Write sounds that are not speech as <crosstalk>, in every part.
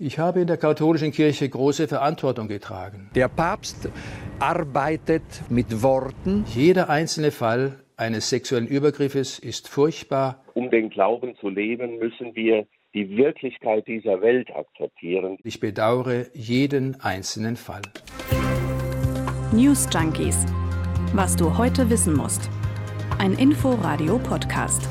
Ich habe in der katholischen Kirche große Verantwortung getragen. Der Papst arbeitet mit Worten. Jeder einzelne Fall eines sexuellen Übergriffes ist furchtbar. Um den Glauben zu leben, müssen wir die Wirklichkeit dieser Welt akzeptieren. Ich bedauere jeden einzelnen Fall. News Junkies. Was du heute wissen musst. Ein Info-Radio-Podcast.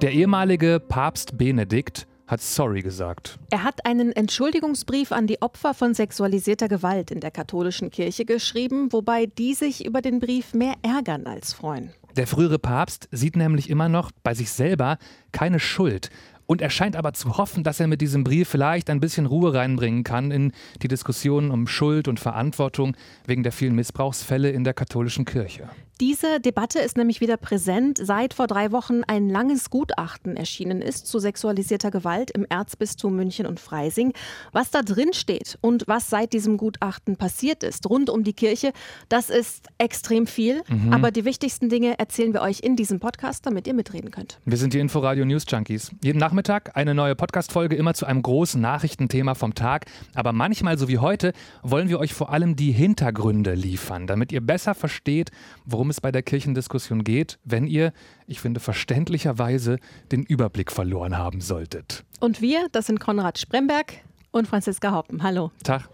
Der ehemalige Papst Benedikt hat sorry gesagt. Er hat einen Entschuldigungsbrief an die Opfer von sexualisierter Gewalt in der katholischen Kirche geschrieben, wobei die sich über den Brief mehr ärgern als freuen. Der frühere Papst sieht nämlich immer noch bei sich selber keine Schuld. Und er scheint aber zu hoffen, dass er mit diesem Brief vielleicht ein bisschen Ruhe reinbringen kann in die Diskussion um Schuld und Verantwortung wegen der vielen Missbrauchsfälle in der katholischen Kirche. Diese Debatte ist nämlich wieder präsent, seit vor drei Wochen ein langes Gutachten erschienen ist zu sexualisierter Gewalt im Erzbistum München und Freising. Was da drin steht und was seit diesem Gutachten passiert ist rund um die Kirche, das ist extrem viel. Mhm. Aber die wichtigsten Dinge erzählen wir euch in diesem Podcast, damit ihr mitreden könnt. Wir sind die Inforadio News Junkies. Jeden Nachmittag eine neue Podcast-Folge, immer zu einem großen Nachrichtenthema vom Tag. Aber manchmal, so wie heute, wollen wir euch vor allem die Hintergründe liefern, damit ihr besser versteht, worum worum es bei der Kirchendiskussion geht, wenn ihr, ich finde verständlicherweise, den Überblick verloren haben solltet. Und wir, das sind Konrad Spremberg und Franziska Hoppen. Hallo. Tag.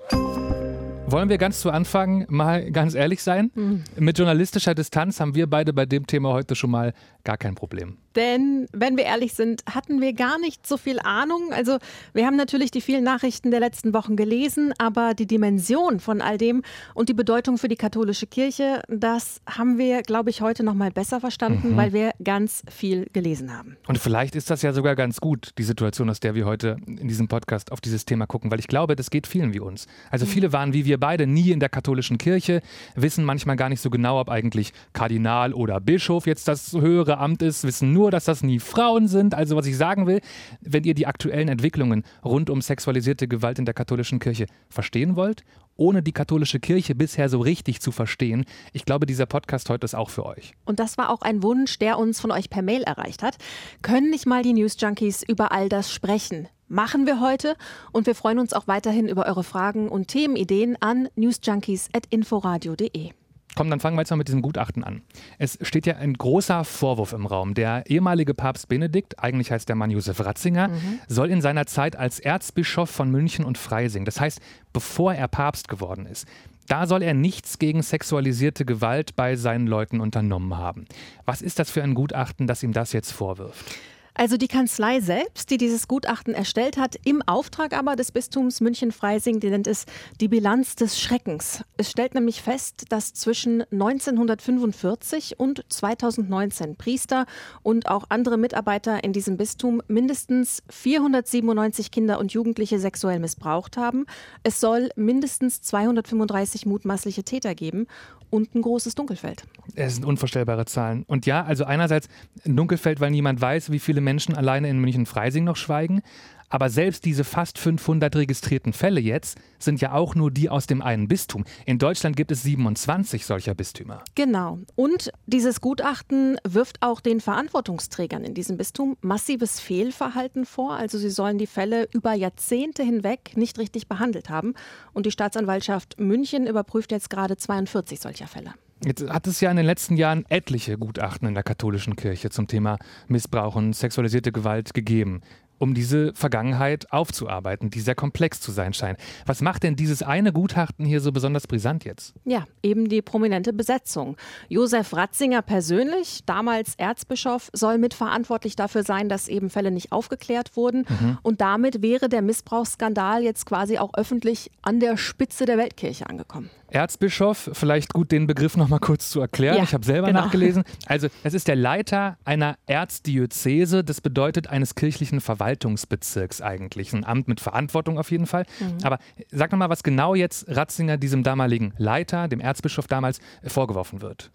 Wollen wir ganz zu Anfang mal ganz ehrlich sein? Mhm. Mit journalistischer Distanz haben wir beide bei dem Thema heute schon mal gar kein Problem. Denn, wenn wir ehrlich sind, hatten wir gar nicht so viel Ahnung. Also, wir haben natürlich die vielen Nachrichten der letzten Wochen gelesen, aber die Dimension von all dem und die Bedeutung für die katholische Kirche, das haben wir, glaube ich, heute noch mal besser verstanden, mhm. weil wir ganz viel gelesen haben. Und vielleicht ist das ja sogar ganz gut, die Situation, aus der wir heute in diesem Podcast auf dieses Thema gucken, weil ich glaube, das geht vielen wie uns. Also, mhm. viele waren wie wir beide nie in der katholischen Kirche, wissen manchmal gar nicht so genau, ob eigentlich Kardinal oder Bischof jetzt das höhere höhere Amt ist, wissen nur, dass das nie Frauen sind. Also was ich sagen will, wenn ihr die aktuellen Entwicklungen rund um sexualisierte Gewalt in der katholischen Kirche verstehen wollt, ohne die katholische Kirche bisher so richtig zu verstehen, ich glaube, dieser Podcast heute ist auch für euch. Und das war auch ein Wunsch, der uns von euch per Mail erreicht hat. Können nicht mal die News Junkies über all das sprechen? Machen wir heute und wir freuen uns auch weiterhin über eure Fragen und Themenideen an newsjunkies.inforadio.de. Komm, dann fangen wir jetzt mal mit diesem Gutachten an. Es steht ja ein großer Vorwurf im Raum. Der ehemalige Papst Benedikt, eigentlich heißt der Mann Josef Ratzinger, mhm. soll in seiner Zeit als Erzbischof von München und Freising, das heißt, bevor er Papst geworden ist, da soll er nichts gegen sexualisierte Gewalt bei seinen Leuten unternommen haben. Was ist das für ein Gutachten, das ihm das jetzt vorwirft? Also die Kanzlei selbst, die dieses Gutachten erstellt hat, im Auftrag aber des Bistums München-Freising, die nennt es die Bilanz des Schreckens. Es stellt nämlich fest, dass zwischen 1945 und 2019 Priester und auch andere Mitarbeiter in diesem Bistum mindestens 497 Kinder und Jugendliche sexuell missbraucht haben. Es soll mindestens 235 mutmaßliche Täter geben und ein großes Dunkelfeld. Es sind unvorstellbare Zahlen. Und ja, also einerseits ein Dunkelfeld, weil niemand weiß, wie viele Menschen alleine in München-Freising noch schweigen. Aber selbst diese fast 500 registrierten Fälle jetzt sind ja auch nur die aus dem einen Bistum. In Deutschland gibt es 27 solcher Bistümer. Genau. Und dieses Gutachten wirft auch den Verantwortungsträgern in diesem Bistum massives Fehlverhalten vor. Also sie sollen die Fälle über Jahrzehnte hinweg nicht richtig behandelt haben. Und die Staatsanwaltschaft München überprüft jetzt gerade 42 solcher Fälle. Jetzt hat es ja in den letzten Jahren etliche Gutachten in der katholischen Kirche zum Thema Missbrauch und sexualisierte Gewalt gegeben um diese Vergangenheit aufzuarbeiten, die sehr komplex zu sein scheint. Was macht denn dieses eine Gutachten hier so besonders brisant jetzt? Ja, eben die prominente Besetzung. Josef Ratzinger persönlich, damals Erzbischof, soll mitverantwortlich dafür sein, dass eben Fälle nicht aufgeklärt wurden. Mhm. Und damit wäre der Missbrauchsskandal jetzt quasi auch öffentlich an der Spitze der Weltkirche angekommen. Erzbischof, vielleicht gut den Begriff noch mal kurz zu erklären. Ja, ich habe selber genau. nachgelesen. Also, es ist der Leiter einer Erzdiözese. Das bedeutet eines kirchlichen Verwaltungsbezirks eigentlich. Ein Amt mit Verantwortung auf jeden Fall. Mhm. Aber sag noch mal, was genau jetzt Ratzinger, diesem damaligen Leiter, dem Erzbischof damals, vorgeworfen wird.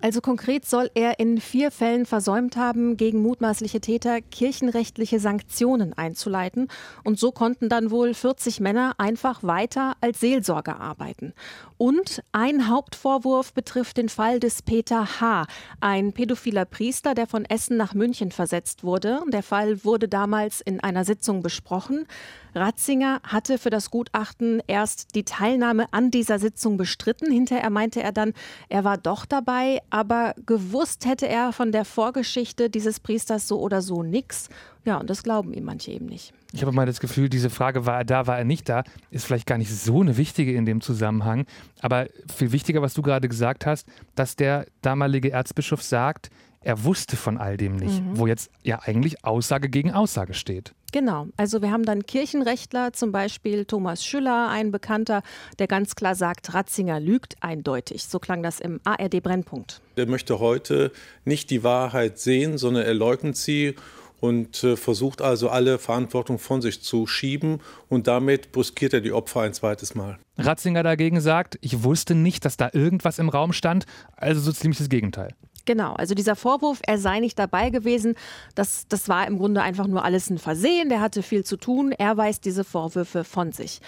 Also konkret soll er in vier Fällen versäumt haben, gegen mutmaßliche Täter kirchenrechtliche Sanktionen einzuleiten. Und so konnten dann wohl 40 Männer einfach weiter als Seelsorger arbeiten. Und ein Hauptvorwurf betrifft den Fall des Peter H., ein pädophiler Priester, der von Essen nach München versetzt wurde. Der Fall wurde damals in einer Sitzung besprochen. Ratzinger hatte für das Gutachten erst die Teilnahme an dieser Sitzung bestritten. Hinterher meinte er dann, er war doch dabei, aber gewusst hätte er von der Vorgeschichte dieses Priesters so oder so nichts. Ja, und das glauben ihm manche eben nicht. Ich habe mal das Gefühl, diese Frage, war er da, war er nicht da, ist vielleicht gar nicht so eine wichtige in dem Zusammenhang. Aber viel wichtiger, was du gerade gesagt hast, dass der damalige Erzbischof sagt, er wusste von all dem nicht, mhm. wo jetzt ja eigentlich Aussage gegen Aussage steht. Genau, also wir haben dann Kirchenrechtler, zum Beispiel Thomas Schüller, ein Bekannter, der ganz klar sagt, Ratzinger lügt eindeutig. So klang das im ARD Brennpunkt. Der möchte heute nicht die Wahrheit sehen, sondern er leugnet sie und äh, versucht also alle Verantwortung von sich zu schieben und damit brüskiert er die Opfer ein zweites Mal. Ratzinger dagegen sagt, ich wusste nicht, dass da irgendwas im Raum stand, also so ziemlich das Gegenteil. Genau, also dieser Vorwurf, er sei nicht dabei gewesen, das, das war im Grunde einfach nur alles ein Versehen, der hatte viel zu tun, er weist diese Vorwürfe von sich.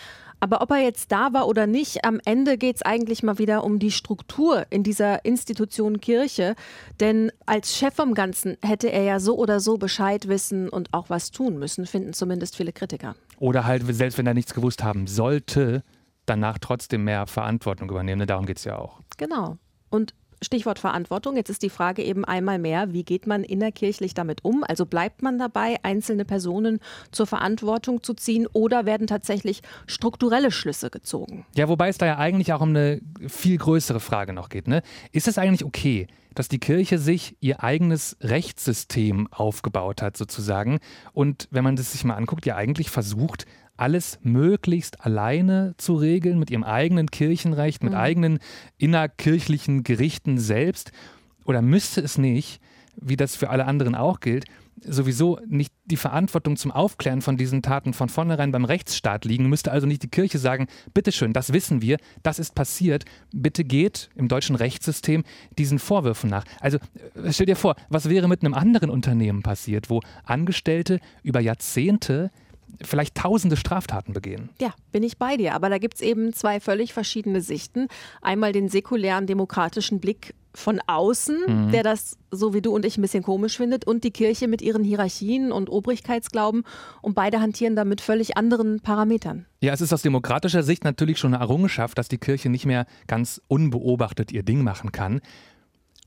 Aber ob er jetzt da war oder nicht, am Ende geht es eigentlich mal wieder um die Struktur in dieser Institution Kirche. Denn als Chef vom Ganzen hätte er ja so oder so Bescheid wissen und auch was tun müssen, finden zumindest viele Kritiker. Oder halt, selbst wenn er nichts gewusst haben sollte, danach trotzdem mehr Verantwortung übernehmen. Darum geht es ja auch. Genau. Und Stichwort Verantwortung. Jetzt ist die Frage eben einmal mehr, wie geht man innerkirchlich damit um? Also bleibt man dabei, einzelne Personen zur Verantwortung zu ziehen oder werden tatsächlich strukturelle Schlüsse gezogen? Ja, wobei es da ja eigentlich auch um eine viel größere Frage noch geht. Ne? Ist es eigentlich okay, dass die Kirche sich ihr eigenes Rechtssystem aufgebaut hat, sozusagen. Und wenn man das sich mal anguckt, ja eigentlich versucht, alles möglichst alleine zu regeln, mit ihrem eigenen Kirchenrecht, mit mhm. eigenen innerkirchlichen Gerichten selbst? Oder müsste es nicht, wie das für alle anderen auch gilt, sowieso nicht die Verantwortung zum Aufklären von diesen Taten von vornherein beim Rechtsstaat liegen, müsste also nicht die Kirche sagen, bitteschön, das wissen wir, das ist passiert, bitte geht im deutschen Rechtssystem diesen Vorwürfen nach. Also äh, stell dir vor, was wäre mit einem anderen Unternehmen passiert, wo Angestellte über Jahrzehnte vielleicht tausende Straftaten begehen. Ja, bin ich bei dir. Aber da gibt es eben zwei völlig verschiedene Sichten. Einmal den säkulären demokratischen Blick von außen, mhm. der das so wie du und ich ein bisschen komisch findet, und die Kirche mit ihren Hierarchien und Obrigkeitsglauben. Und beide hantieren da mit völlig anderen Parametern. Ja, es ist aus demokratischer Sicht natürlich schon eine Errungenschaft, dass die Kirche nicht mehr ganz unbeobachtet ihr Ding machen kann.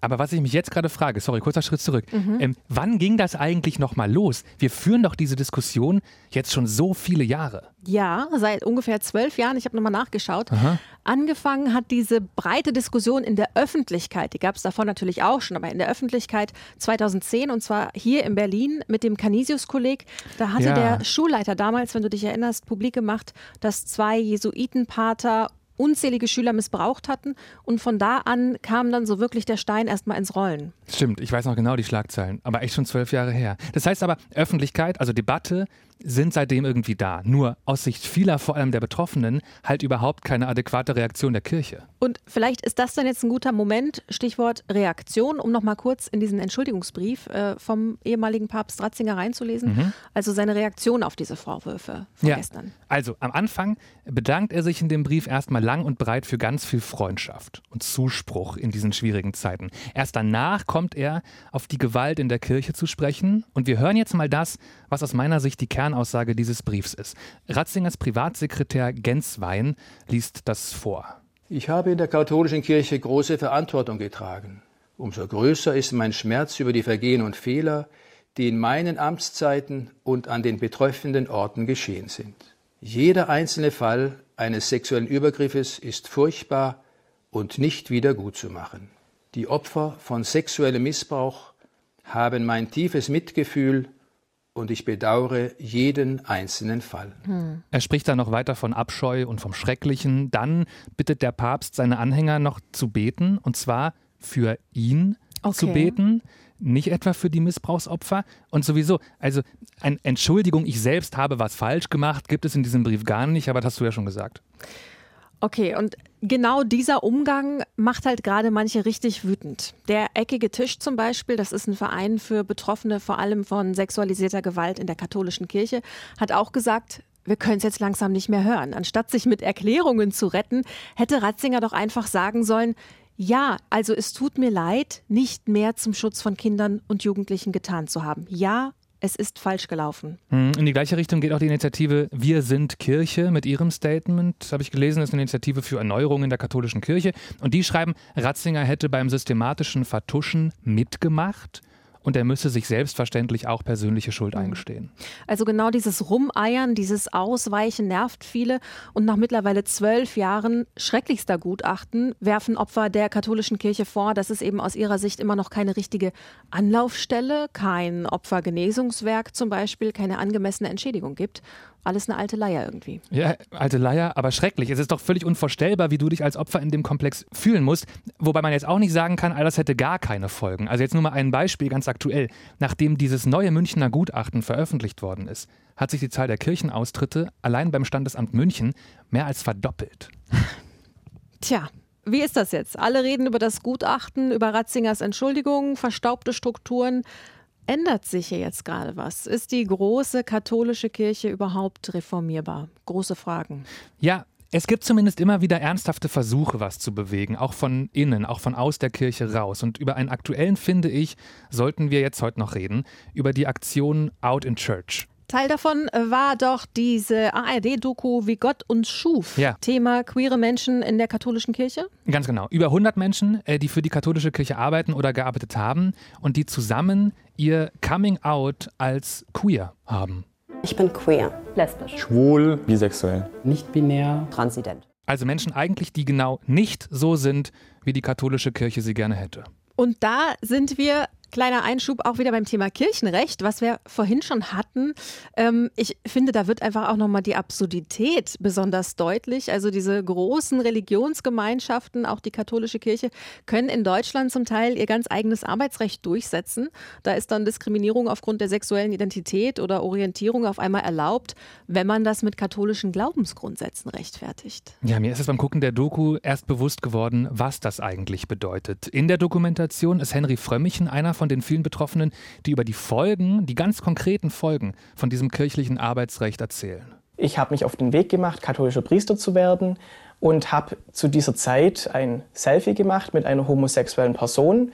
Aber was ich mich jetzt gerade frage, sorry, kurzer Schritt zurück. Mhm. Ähm, wann ging das eigentlich nochmal los? Wir führen doch diese Diskussion jetzt schon so viele Jahre. Ja, seit ungefähr zwölf Jahren. Ich habe nochmal nachgeschaut. Aha. Angefangen hat diese breite Diskussion in der Öffentlichkeit, die gab es davor natürlich auch schon, aber in der Öffentlichkeit 2010 und zwar hier in Berlin mit dem Canisius-Kolleg. Da hatte ja. der Schulleiter damals, wenn du dich erinnerst, publik gemacht, dass zwei Jesuitenpater unzählige Schüler missbraucht hatten. Und von da an kam dann so wirklich der Stein erstmal ins Rollen. Stimmt, ich weiß noch genau die Schlagzeilen, aber echt schon zwölf Jahre her. Das heißt aber, Öffentlichkeit, also Debatte, sind seitdem irgendwie da. Nur aus Sicht vieler, vor allem der Betroffenen, halt überhaupt keine adäquate Reaktion der Kirche. Und vielleicht ist das dann jetzt ein guter Moment, Stichwort Reaktion, um nochmal kurz in diesen Entschuldigungsbrief äh, vom ehemaligen Papst Ratzinger reinzulesen. Mhm. Also seine Reaktion auf diese Vorwürfe von ja. gestern. Also am Anfang bedankt er sich in dem Brief erstmal lang und breit für ganz viel Freundschaft und Zuspruch in diesen schwierigen Zeiten. Erst danach kommt er auf die Gewalt in der Kirche zu sprechen. Und wir hören jetzt mal das, was aus meiner Sicht die Kern Kernaussage dieses Briefs ist. Ratzingers Privatsekretär Genswein liest das vor. Ich habe in der katholischen Kirche große Verantwortung getragen. Umso größer ist mein Schmerz über die Vergehen und Fehler, die in meinen Amtszeiten und an den betreffenden Orten geschehen sind. Jeder einzelne Fall eines sexuellen Übergriffes ist furchtbar und nicht wieder gut zu machen. Die Opfer von sexuellem Missbrauch haben mein tiefes Mitgefühl und ich bedauere jeden einzelnen Fall. Hm. Er spricht dann noch weiter von Abscheu und vom Schrecklichen. Dann bittet der Papst seine Anhänger noch zu beten, und zwar für ihn okay. zu beten, nicht etwa für die Missbrauchsopfer. Und sowieso, also eine Entschuldigung, ich selbst habe was falsch gemacht, gibt es in diesem Brief gar nicht, aber das hast du ja schon gesagt. Okay, und genau dieser Umgang macht halt gerade manche richtig wütend. Der Eckige Tisch zum Beispiel, das ist ein Verein für Betroffene vor allem von sexualisierter Gewalt in der katholischen Kirche, hat auch gesagt, wir können es jetzt langsam nicht mehr hören. Anstatt sich mit Erklärungen zu retten, hätte Ratzinger doch einfach sagen sollen, ja, also es tut mir leid, nicht mehr zum Schutz von Kindern und Jugendlichen getan zu haben. Ja, es ist falsch gelaufen. Hm, in die gleiche Richtung geht auch die Initiative Wir sind Kirche mit ihrem Statement, habe ich gelesen, das ist eine Initiative für Erneuerung in der katholischen Kirche. Und die schreiben, Ratzinger hätte beim systematischen Vertuschen mitgemacht und er müsse sich selbstverständlich auch persönliche Schuld mhm. eingestehen. Also genau dieses Rumeiern, dieses Ausweichen nervt viele und nach mittlerweile zwölf Jahren schrecklichster Gutachten werfen Opfer der katholischen Kirche vor, dass es eben aus ihrer Sicht immer noch keine richtige Anlaufstelle, kein Opfergenesungswerk zum Beispiel, keine angemessene Entschädigung gibt alles eine alte Leier irgendwie. Ja, alte Leier, aber schrecklich. Es ist doch völlig unvorstellbar, wie du dich als Opfer in dem Komplex fühlen musst. Wobei man jetzt auch nicht sagen kann, all das hätte gar keine Folgen. Also jetzt nur mal ein Beispiel ganz aktuell. Nachdem dieses neue Münchner Gutachten veröffentlicht worden ist, hat sich die Zahl der Kirchenaustritte allein beim Standesamt München mehr als verdoppelt. <laughs> Tja, wie ist das jetzt? Alle reden über das Gutachten, über Ratzingers Entschuldigung, verstaubte Strukturen. Ändert sich hier jetzt gerade was? Ist die große katholische Kirche überhaupt reformierbar? Große Fragen. Ja, es gibt zumindest immer wieder ernsthafte Versuche, was zu bewegen, auch von innen, auch von aus der Kirche raus. Und über einen aktuellen, finde ich, sollten wir jetzt heute noch reden, über die Aktion Out in Church. Teil davon war doch diese ARD-Doku Wie Gott uns schuf. Ja. Thema queere Menschen in der katholischen Kirche? Ganz genau. Über 100 Menschen, äh, die für die katholische Kirche arbeiten oder gearbeitet haben und die zusammen ihr Coming Out als queer haben. Ich bin queer, lesbisch, schwul, bisexuell, nicht binär, transident. Also Menschen eigentlich, die genau nicht so sind, wie die katholische Kirche sie gerne hätte. Und da sind wir Kleiner Einschub auch wieder beim Thema Kirchenrecht, was wir vorhin schon hatten. Ähm, ich finde, da wird einfach auch nochmal die Absurdität besonders deutlich. Also diese großen Religionsgemeinschaften, auch die katholische Kirche, können in Deutschland zum Teil ihr ganz eigenes Arbeitsrecht durchsetzen. Da ist dann Diskriminierung aufgrund der sexuellen Identität oder Orientierung auf einmal erlaubt, wenn man das mit katholischen Glaubensgrundsätzen rechtfertigt. Ja, mir ist es beim Gucken der Doku erst bewusst geworden, was das eigentlich bedeutet. In der Dokumentation ist Henry Frömmichen einer von den vielen Betroffenen, die über die Folgen, die ganz konkreten Folgen von diesem kirchlichen Arbeitsrecht erzählen. Ich habe mich auf den Weg gemacht, katholischer Priester zu werden und habe zu dieser Zeit ein Selfie gemacht mit einer homosexuellen Person.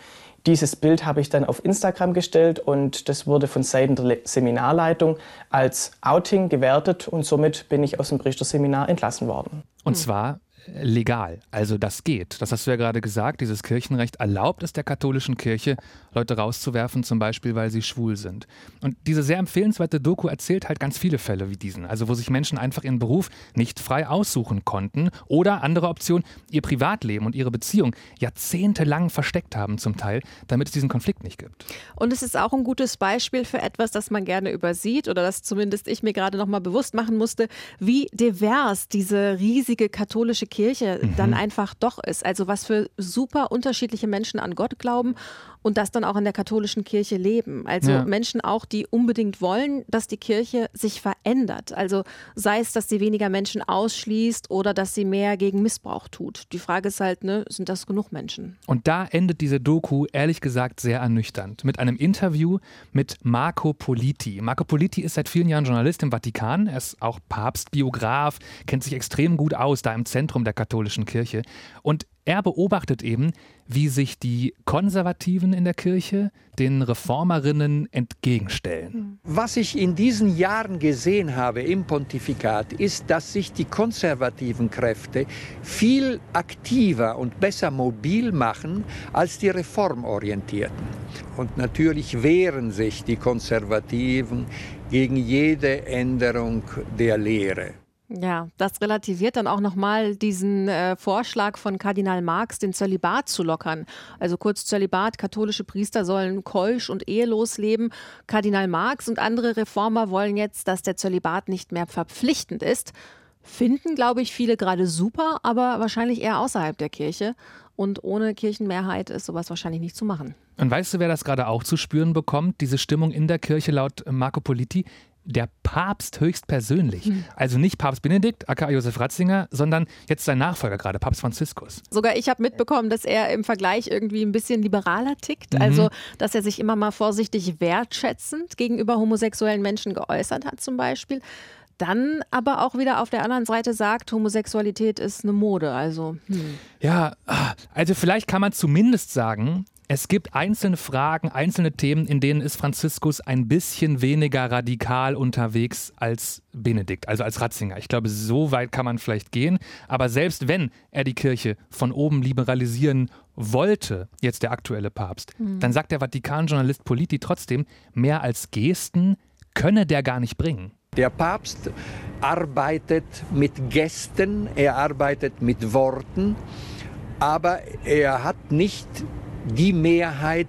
Dieses Bild habe ich dann auf Instagram gestellt und das wurde von Seiten der Seminarleitung als Outing gewertet und somit bin ich aus dem Priesterseminar entlassen worden. Und zwar legal. Also das geht. Das hast du ja gerade gesagt. Dieses Kirchenrecht erlaubt es der katholischen Kirche, Leute rauszuwerfen, zum Beispiel, weil sie schwul sind. Und diese sehr empfehlenswerte Doku erzählt halt ganz viele Fälle wie diesen. Also wo sich Menschen einfach ihren Beruf nicht frei aussuchen konnten oder andere Option, ihr Privatleben und ihre Beziehung jahrzehntelang versteckt haben zum Teil, damit es diesen Konflikt nicht gibt. Und es ist auch ein gutes Beispiel für etwas, das man gerne übersieht oder das zumindest ich mir gerade noch mal bewusst machen musste, wie divers diese riesige katholische Kirche mhm. dann einfach doch ist. Also was für super unterschiedliche Menschen an Gott glauben und das dann auch in der katholischen Kirche leben. Also ja. Menschen auch, die unbedingt wollen, dass die Kirche sich verändert. Also sei es, dass sie weniger Menschen ausschließt oder dass sie mehr gegen Missbrauch tut. Die Frage ist halt, ne, sind das genug Menschen? Und da endet diese Doku ehrlich gesagt sehr ernüchternd mit einem Interview mit Marco Politi. Marco Politi ist seit vielen Jahren Journalist im Vatikan. Er ist auch Papst, Biograf, kennt sich extrem gut aus da im Zentrum der katholischen Kirche. Und er beobachtet eben, wie sich die Konservativen in der Kirche den Reformerinnen entgegenstellen. Was ich in diesen Jahren gesehen habe im Pontifikat, ist, dass sich die konservativen Kräfte viel aktiver und besser mobil machen als die reformorientierten. Und natürlich wehren sich die Konservativen gegen jede Änderung der Lehre. Ja, das relativiert dann auch nochmal diesen äh, Vorschlag von Kardinal Marx, den Zölibat zu lockern. Also kurz Zölibat, katholische Priester sollen keusch und ehelos leben. Kardinal Marx und andere Reformer wollen jetzt, dass der Zölibat nicht mehr verpflichtend ist. Finden, glaube ich, viele gerade super, aber wahrscheinlich eher außerhalb der Kirche. Und ohne Kirchenmehrheit ist sowas wahrscheinlich nicht zu machen. Und weißt du, wer das gerade auch zu spüren bekommt, diese Stimmung in der Kirche laut Marco Politi? Der Papst höchstpersönlich. Hm. Also nicht Papst Benedikt, aka Josef Ratzinger, sondern jetzt sein Nachfolger gerade, Papst Franziskus. Sogar ich habe mitbekommen, dass er im Vergleich irgendwie ein bisschen liberaler tickt. Mhm. Also, dass er sich immer mal vorsichtig wertschätzend gegenüber homosexuellen Menschen geäußert hat, zum Beispiel. dann aber auch wieder auf der anderen Seite sagt, Homosexualität ist eine Mode. Also hm. ja, also vielleicht kann man zumindest sagen, es gibt einzelne Fragen, einzelne Themen, in denen ist Franziskus ein bisschen weniger radikal unterwegs als Benedikt, also als Ratzinger. Ich glaube, so weit kann man vielleicht gehen. Aber selbst wenn er die Kirche von oben liberalisieren wollte, jetzt der aktuelle Papst, mhm. dann sagt der Vatikan-Journalist Politi trotzdem, mehr als Gesten könne der gar nicht bringen. Der Papst arbeitet mit Gästen, er arbeitet mit Worten, aber er hat nicht die Mehrheit,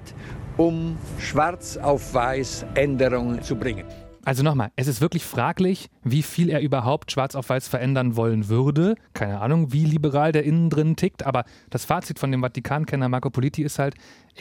um schwarz auf weiß Änderungen zu bringen. Also nochmal, es ist wirklich fraglich, wie viel er überhaupt schwarz auf weiß verändern wollen würde. Keine Ahnung, wie liberal der innen drin tickt, aber das Fazit von dem Vatikankenner Marco Politi ist halt,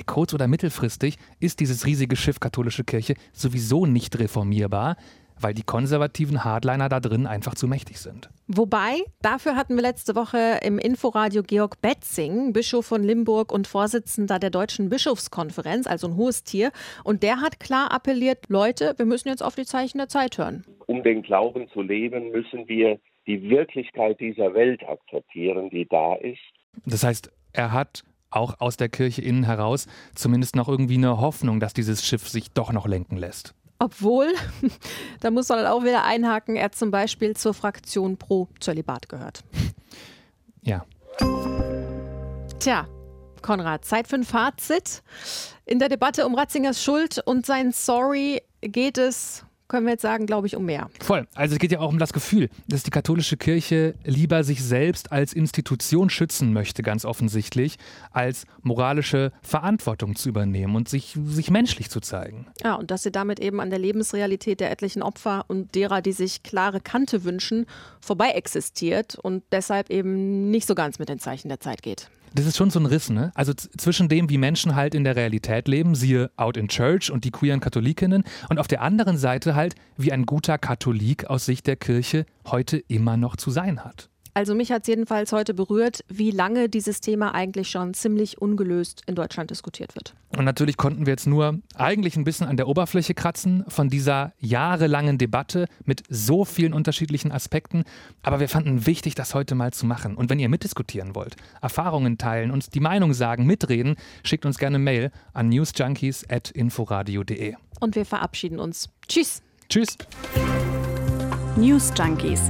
kurz- oder mittelfristig ist dieses riesige Schiff katholische Kirche sowieso nicht reformierbar weil die konservativen Hardliner da drin einfach zu mächtig sind. Wobei, dafür hatten wir letzte Woche im Inforadio Georg Betzing, Bischof von Limburg und Vorsitzender der Deutschen Bischofskonferenz, also ein hohes Tier. Und der hat klar appelliert, Leute, wir müssen jetzt auf die Zeichen der Zeit hören. Um den Glauben zu leben, müssen wir die Wirklichkeit dieser Welt akzeptieren, die da ist. Das heißt, er hat auch aus der Kirche innen heraus zumindest noch irgendwie eine Hoffnung, dass dieses Schiff sich doch noch lenken lässt. Obwohl, <laughs> da muss man dann auch wieder einhaken, er zum Beispiel zur Fraktion pro Zölibat gehört. Ja. Tja, Konrad, Zeit für ein Fazit. In der Debatte um Ratzingers Schuld und sein Sorry geht es können wir jetzt sagen, glaube ich, um mehr. Voll. Also es geht ja auch um das Gefühl, dass die katholische Kirche lieber sich selbst als Institution schützen möchte, ganz offensichtlich, als moralische Verantwortung zu übernehmen und sich, sich menschlich zu zeigen. Ja, und dass sie damit eben an der Lebensrealität der etlichen Opfer und derer, die sich klare Kante wünschen, vorbei existiert und deshalb eben nicht so ganz mit den Zeichen der Zeit geht das ist schon so ein Riss, ne? Also zwischen dem, wie Menschen halt in der Realität leben, siehe Out in Church und die queeren Katholikinnen, und auf der anderen Seite halt, wie ein guter Katholik aus Sicht der Kirche heute immer noch zu sein hat. Also mich hat es jedenfalls heute berührt, wie lange dieses Thema eigentlich schon ziemlich ungelöst in Deutschland diskutiert wird. Und natürlich konnten wir jetzt nur eigentlich ein bisschen an der Oberfläche kratzen von dieser jahrelangen Debatte mit so vielen unterschiedlichen Aspekten. Aber wir fanden wichtig, das heute mal zu machen. Und wenn ihr mitdiskutieren wollt, Erfahrungen teilen, uns die Meinung sagen, mitreden, schickt uns gerne Mail an newsjunkies.inforadio.de. Und wir verabschieden uns. Tschüss. Tschüss. News Junkies